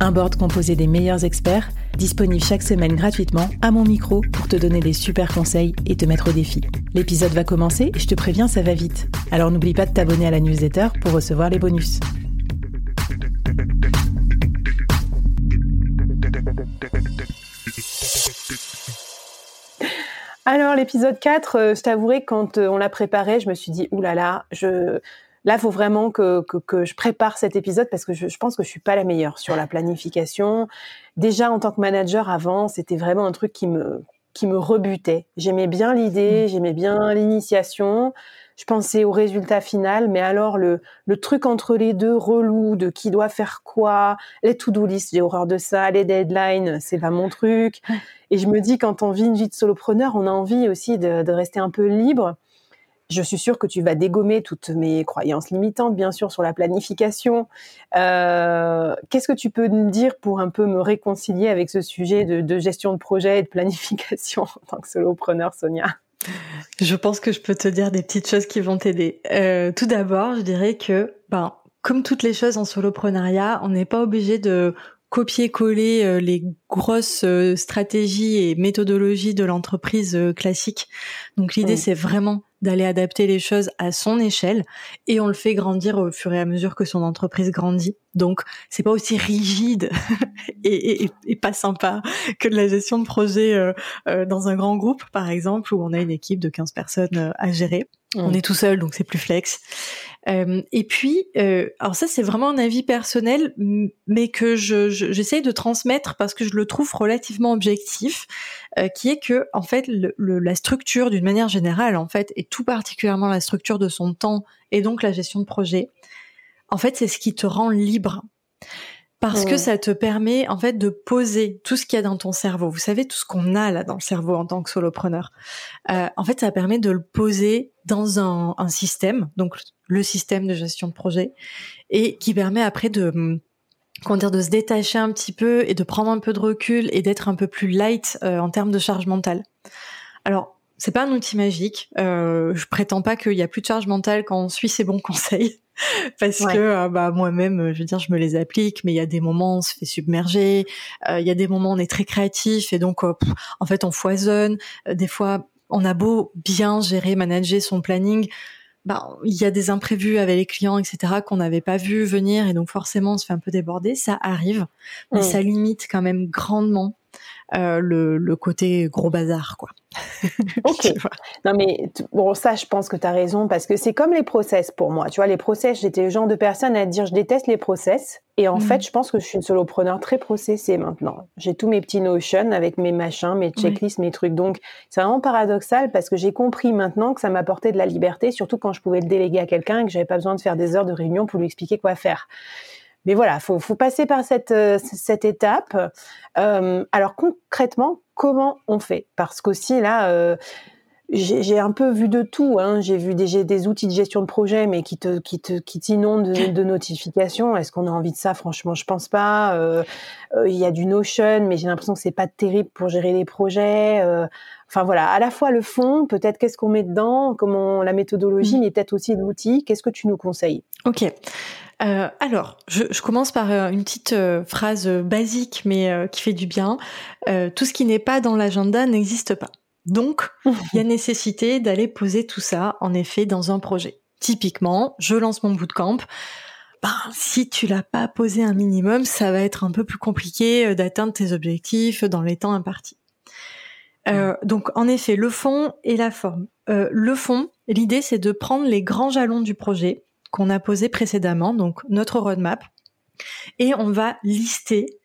Un board composé des meilleurs experts, disponible chaque semaine gratuitement à mon micro pour te donner des super conseils et te mettre au défi. L'épisode va commencer et je te préviens, ça va vite. Alors n'oublie pas de t'abonner à la newsletter pour recevoir les bonus. Alors l'épisode 4, euh, je t'avouerai quand euh, on l'a préparé, je me suis dit, oulala, je, là, il faut vraiment que, que, je prépare cet épisode parce que je, pense que je suis pas la meilleure sur la planification. Déjà, en tant que manager avant, c'était vraiment un truc qui me, qui me rebutait. J'aimais bien l'idée, mmh. j'aimais bien l'initiation. Je pensais au résultat final, mais alors le, le truc entre les deux, relou, de qui doit faire quoi, les to-do list, j'ai horreur de ça, les deadlines, c'est pas mon truc. Et je me dis, quand on vit une vie de solopreneur, on a envie aussi de, de rester un peu libre je suis sûre que tu vas dégommer toutes mes croyances limitantes, bien sûr, sur la planification. Euh, qu'est-ce que tu peux me dire pour un peu me réconcilier avec ce sujet de, gestion de projet et de planification en tant que solopreneur, Sonia? Je pense que je peux te dire des petites choses qui vont t'aider. Euh, tout d'abord, je dirais que, ben, comme toutes les choses en soloprenariat, on n'est pas obligé de copier-coller euh, les grosses stratégies et méthodologies de l'entreprise classique. Donc l'idée, c'est vraiment d'aller adapter les choses à son échelle et on le fait grandir au fur et à mesure que son entreprise grandit. Donc c'est pas aussi rigide et, pas sympa que de la gestion de projet euh, euh, dans un grand groupe par exemple où on a une équipe de 15 personnes euh, à gérer. On est tout seul donc c'est plus flex. Et puis alors ça c'est vraiment un avis personnel mais que je, j'essaye de transmettre parce que je le trouve relativement objectif qui est que en fait le, la structure d'une manière générale en fait et tout particulièrement la structure de son temps et donc la gestion de projet en fait, c'est ce qui te rend libre. Parce que ça te permet en fait de poser tout ce qu'il y a dans ton cerveau. Vous savez tout ce qu'on a là dans le cerveau en tant que solopreneur. Euh, en fait, ça permet de le poser dans un, un, système, donc le système de gestion de projet, et qui permet après de comment dire de se détacher un petit peu et de prendre un peu de recul et d'être un peu plus light euh, en termes de charge mentale. Alors c'est pas un outil magique. Euh, je prétends pas qu'il y a plus de charge mentale quand on suit ces bons conseils. parce que euh, bah moi-même je veux dire je me les applique mais il y a des moments on se fait submerger euh, il y a des moments on est très créatif et donc euh, en fait on foisonne des fois on a beau bien gérer manager son planning bah, il y a des imprévus avec les clients, etc., qu'on n'avait pas vu venir, et donc forcément on se fait un peu déborder. Ça arrive, mais ça limite quand même grandement euh, le, le, côté gros bazar, quoi. ok. non mais bon, ça, je pense que tu as raison parce que c'est comme les process pour moi. Tu vois, les process, j'étais le genre de personne à dire je déteste les process. Et en fait, mhm. je pense que je suis une solopreneur très processée maintenant. J'ai tous mes petits notions avec mes machins, mes checklists, mes trucs. Donc, c'est vraiment paradoxal parce que j'ai compris maintenant que ça m'apportait de la liberté, surtout quand je pouvais le déléguer à quelqu'un et que j'avais pas besoin de faire des heures de réunion pour lui expliquer quoi faire. Mais voilà, faut, faut passer par cette, euh, cette étape. Euh, alors concrètement, comment on fait? Parce qu'aussi là, euh, j'ai un peu vu de tout. Hein. J'ai vu des, des, outils de gestion de projet, mais qui te, qui te, qui t'inondent de, notifications. Est-ce qu'on a envie de ça? Franchement, je pense pas. Il y a du Notion, mais j'ai l'impression que c'est pas terrible pour gérer les projets. Enfin voilà, à la fois le fond, peut-être qu'est-ce qu'on met dedans, comment la méthodologie, mmh. mais peut-être aussi l'outil. Qu'est-ce que tu nous conseilles? Ok. Euh, alors, je, je, commence par euh, une petite euh, phrase basique mais euh, qui fait du bien. tout ce qui n'est pas dans l'agenda n'existe pas. Donc, il y a nécessité d'aller poser tout ça, en effet, dans un projet. Typiquement, je lance mon bootcamp. Ben, si tu l'as pas posé un minimum, ça va être un peu plus compliqué d'atteindre tes objectifs dans les temps impartis. Donc, en effet, le fond et la forme. le fond, l'idée, c'est de prendre les grands jalons du projet, qu'on a posé précédemment, donc notre roadmap, et on va lister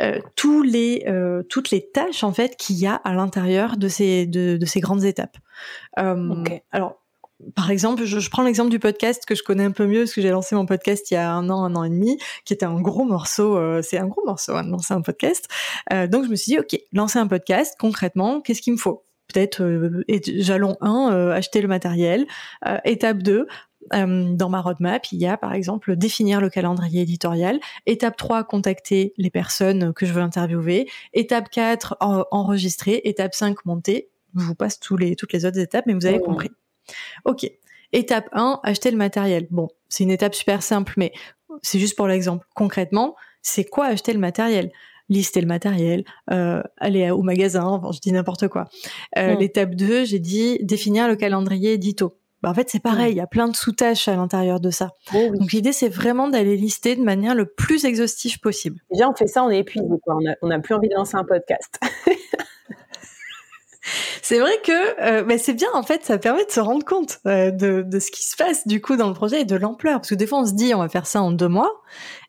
euh, tous les, euh, toutes les tâches en fait qu'il y a à l'intérieur de ces, de, de, ces grandes étapes. Euh, Alors, par exemple, je, je prends l'exemple du podcast que je connais un peu mieux parce que j'ai lancé mon podcast il y a un an, un an et demi, qui était un gros morceau. Euh, c'est un gros morceau, hein, lancer un podcast. Euh, donc je me suis dit, ok, lancer un podcast. Concrètement, qu'est-ce qu'il me faut? Peut-être euh, jalon 1, acheter le matériel. étape 2, euh, dans ma roadmap, il y a par exemple définir le calendrier éditorial. Étape 3, contacter les personnes que je veux interviewer. Étape 4, enregistrer. Étape 5, monter. Je vous passe tous les, toutes les autres étapes, mais vous avez compris. Ok. Étape 1, acheter le matériel. Bon, c'est une étape super simple, mais c'est juste pour l'exemple. Concrètement, c'est quoi acheter le matériel? Lister le matériel, euh, aller au magasin, je dis n'importe quoi. Euh, l'étape 2, j'ai dit définir le calendrier édito. Bah, en fait, c'est pareil, il y a plein de sous-tâches à l'intérieur de ça. Oh Donc l'idée, c'est vraiment d'aller lister de manière le plus exhaustive possible. Déjà, on fait ça, on est épuisé, On n'a plus envie de lancer un podcast. c'est vrai que euh, bah, c'est bien en fait, ça permet de se rendre compte euh, de, de, ce qui se passe du coup dans le projet et de l'ampleur. Parce que des fois on se dit on va faire ça en deux mois,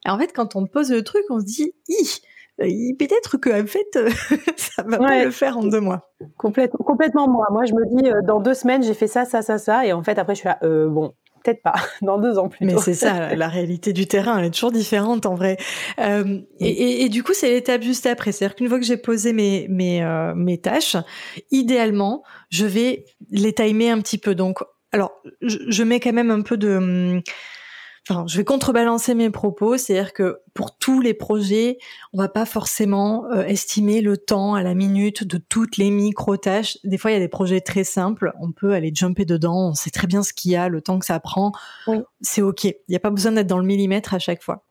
et en fait quand on pose le truc, on se dit peut-être que en fait ça va pas le faire en deux mois. Complètement, complètement moi. Moi je me dis euh, dans deux semaines j'ai fait ça, ça, ça, ça, et en fait après je suis là euh, bon peut-être pas, dans deux ans plus Mais c'est ça, la réalité du terrain, elle est toujours différente en vrai. Euh, et, et, du coup, c'est l'étape juste après. C'est-à-dire qu'une fois que j'ai posé mes, mes, euh, mes tâches, idéalement, je vais les timer un petit peu. Donc, alors, je, je mets quand même un peu de... Enfin, je vais contrebalancer mes propos, c'est-à-dire que pour tous les projets, on va pas forcément euh, estimer le temps à la minute de toutes les micro-tâches. Des fois, il y a des projets très simples, on peut aller jumper dedans, on sait très bien ce qu'il y a, le temps que ça prend. C'est OK. Il n'y a pas besoin d'être dans le millimètre à chaque fois.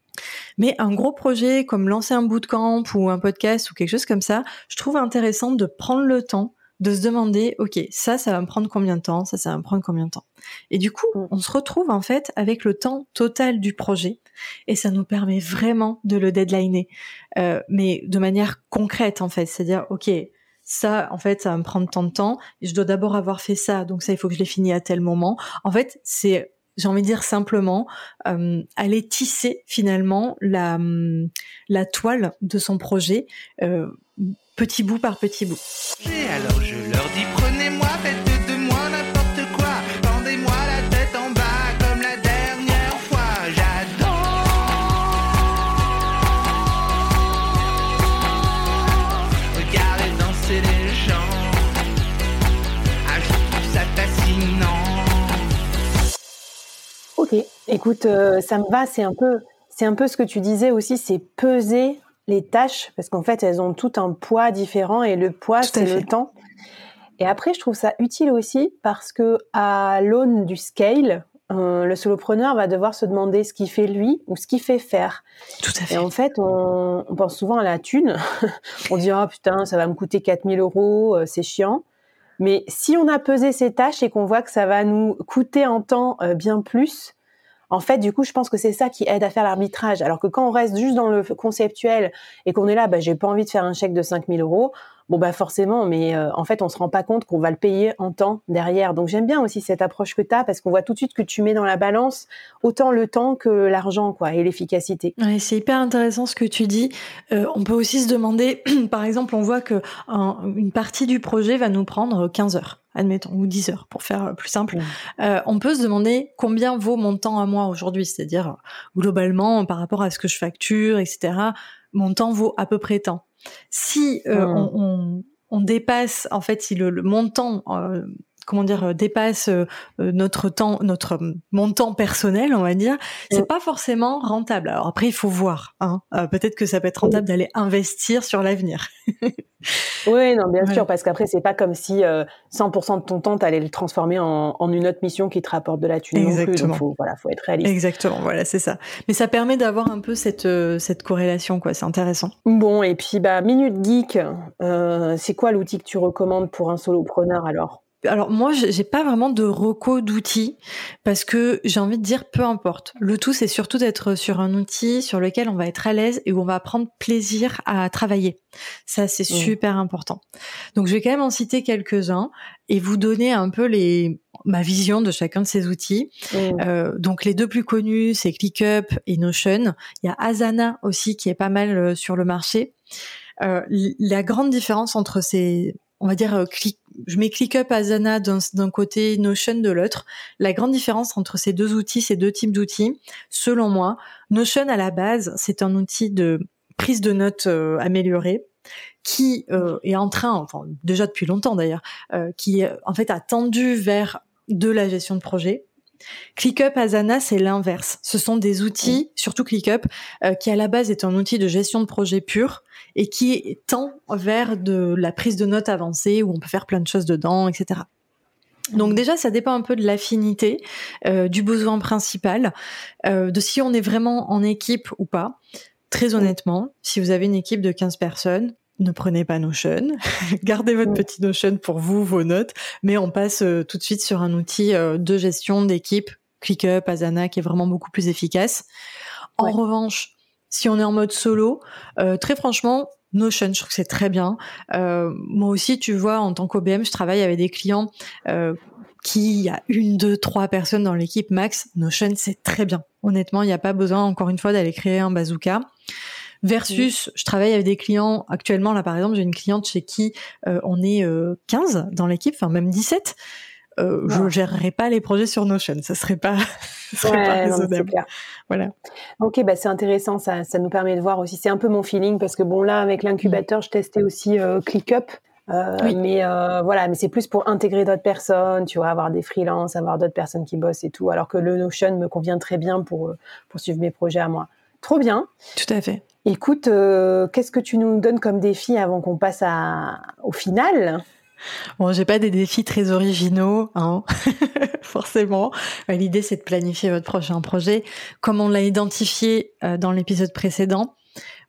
Mais un gros projet comme lancer un bootcamp ou un podcast ou quelque chose comme ça, je trouve intéressant de prendre le temps de se demander, ok, ça, ça va me prendre combien de temps, ça, ça va me prendre combien de temps. Et du coup, mm. on se retrouve en fait avec le temps total du projet, et ça nous permet vraiment de le deadliner, euh, mais de manière concrète en fait, c'est-à-dire, ok, ça, en fait, ça va me prendre tant de temps, et je dois d'abord avoir fait ça, donc ça, il faut que je l'ai fini à tel moment. En fait, c'est j'ai envie de dire simplement, euh, aller tisser finalement la, la toile de son projet. Euh, petit bout par petit bout. Et alors je leur dis prenez-moi, faites de moi n'importe quoi, tendez-moi la tête en bas comme la dernière fois, j'adore. Regardez danser les gens, ah, je trouve ça fascinant. Ok, écoute, euh, ça me va, c'est un peu, c'est un peu ce que tu disais aussi, c'est peser les tâches, parce qu'en fait, elles ont tout un poids différent et le poids, c'est le temps. Et après, je trouve ça utile aussi parce que à l'aune du scale, euh, le solopreneur va devoir se demander ce qu'il fait lui ou ce qu'il fait faire. Tout à fait. Et en fait, on, pense souvent à la thune. on dit, oh putain, ça va me coûter 4000 euros, euh, c'est chiant. Mais si on a pesé ces tâches et qu'on voit que ça va nous coûter en temps euh, bien plus, en fait, du coup, je pense que c'est ça qui aide à faire l'arbitrage. Alors que quand on reste juste dans le conceptuel et qu'on est là, bah, j'ai pas envie de faire un chèque de 5000 euros, bon, bah, forcément, mais euh, en fait, on se rend pas compte qu'on va le payer en temps derrière. Donc, j'aime bien aussi cette approche que tu as parce qu'on voit tout de suite que tu mets dans la balance autant le temps que l'argent, quoi, et l'efficacité. Ouais, c'est hyper intéressant ce que tu dis. Euh, on peut aussi se demander, par exemple, on voit que une partie du projet va nous prendre 15 heures admettons, ou 10 heures pour faire plus simple, euh, on peut se demander combien vaut mon temps à moi aujourd'hui, c'est-à-dire globalement par rapport à ce que je facture, etc. Mon temps vaut à peu près tant. Si euh, on, on, dépasse, en fait, si le, montant euh, comment dire euh, dépasse euh, euh, notre temps notre montant personnel on va dire c'est pas forcément rentable. Alors après il faut voir hein. peut-être que ça peut être rentable d'aller investir sur l'avenir. Oui non bien sûr parce qu'après c'est pas comme si 100% de ton temps tu allais le transformer en, une autre mission qui te rapporte de la thune exactement non plus. faut voilà faut être réaliste. Exactement voilà c'est ça. Mais ça permet d'avoir un peu cette cette corrélation quoi c'est intéressant. Bon et puis bah minute geek c'est quoi l'outil que tu recommandes pour un solopreneur alors? Alors moi, j'ai pas vraiment de reco d'outils parce que j'ai envie de dire peu importe. Le tout, c'est surtout d'être sur un outil sur lequel on va être à l'aise et où on va prendre plaisir à travailler. Ça, c'est mmh. super important. Donc, je vais quand même en citer quelques-uns et vous donner un peu les ma vision de chacun de ces outils. Mmh. Euh, donc, les deux plus connus, c'est ClickUp et Notion. Il y a Asana aussi qui est pas mal euh, sur le marché. Euh, la grande différence entre ces on va dire, euh, je mets ClickUp Asana d'un côté, Notion de l'autre. La grande différence entre ces deux outils, ces deux types d'outils, selon moi, Notion à la base, c'est un outil de prise de notes euh, améliorée qui euh, est en train, enfin déjà depuis longtemps d'ailleurs, qui en fait a tendu vers de la gestion de projet. ClickUp Asana, c'est l'inverse. Ce sont des outils, surtout ClickUp, qui à la base est un outil de gestion de projet pur, et qui tend vers de la prise de notes avancée où on peut faire plein de choses dedans, etc. Donc déjà, ça dépend un peu de l'affinité, euh, du besoin principal, euh, de si on est vraiment en équipe ou pas. Très honnêtement, si vous avez une équipe de 15 personnes, ne prenez pas Notion, gardez votre petit Notion pour vous, vos notes, mais on passe euh, tout de suite sur un outil de gestion d'équipe, ClickUp, Asana, qui est vraiment beaucoup plus efficace. En revanche, si on est en mode solo, euh, très franchement, Notion, je trouve que c'est très bien. Euh, moi aussi, tu vois, en tant qu'OBM, je travaille avec des clients euh, qui a une, deux, trois personnes dans l'équipe max. Notion, c'est très bien. Honnêtement, il n'y a pas besoin, encore une fois, d'aller créer un bazooka. Versus, je travaille avec des clients actuellement, là par exemple, j'ai une cliente chez qui on est 15 dans l'équipe, enfin même 17 euh, je gérerai pas les projets sur Notion. Ça serait pas, ça serait pas raisonnable. voilà. Ok, bah c'est intéressant. Ça, ça nous permet de voir aussi. C'est un peu mon feeling parce que bon là, avec l'incubateur, je testais aussi euh, ClickUp. Euh, Mais euh, voilà, mais c'est plus pour intégrer d'autres personnes, tu vois, avoir des freelances, avoir d'autres personnes qui bossent et tout. Alors que le Notion me convient très bien pour euh, pour suivre mes projets à moi. Trop bien. Tout à fait. Écoute, euh, qu'est-ce que tu nous donnes comme défi avant qu'on passe au final? Bon, j'ai pas des défis très originaux, hein, forcément. L'idée, c'est de planifier votre prochain projet, comme on l'a identifié euh, dans l'épisode précédent.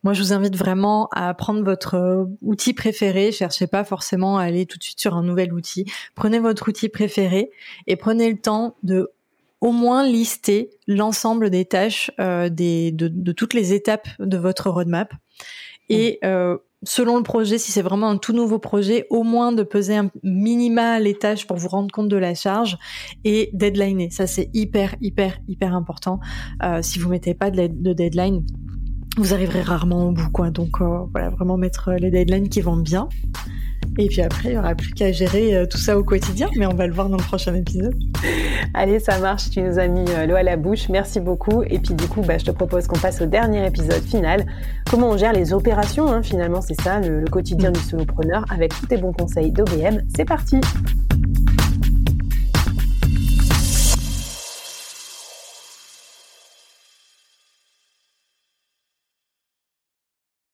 Moi, je vous invite vraiment à prendre votre euh, outil préféré. Cherchez pas forcément à aller tout de suite sur un nouvel outil. Prenez votre outil préféré et prenez le temps de au moins lister l'ensemble des tâches des, de, toutes les étapes de votre roadmap et mmh selon le projet, si c'est vraiment un tout nouveau projet, au moins de peser un minima les tâches pour vous rendre compte de la charge et deadliner. Ça, c'est hyper, hyper, hyper important. Euh, si vous mettez pas de, de, deadline, vous arriverez rarement au bout, quoi. Donc, euh, voilà, vraiment mettre les deadlines qui vont bien. Et puis après, il n'y aura plus qu'à gérer euh, tout ça au quotidien, mais on va le voir dans le prochain épisode. Allez, ça marche, tu nous as mis euh, l'eau à la bouche, merci beaucoup. Et puis du coup, bah, je te propose qu'on passe au dernier épisode final. Comment on gère les opérations, hein, finalement, c'est ça, le, le quotidien du solopreneur, avec tous tes bons conseils d'OBM. C'est parti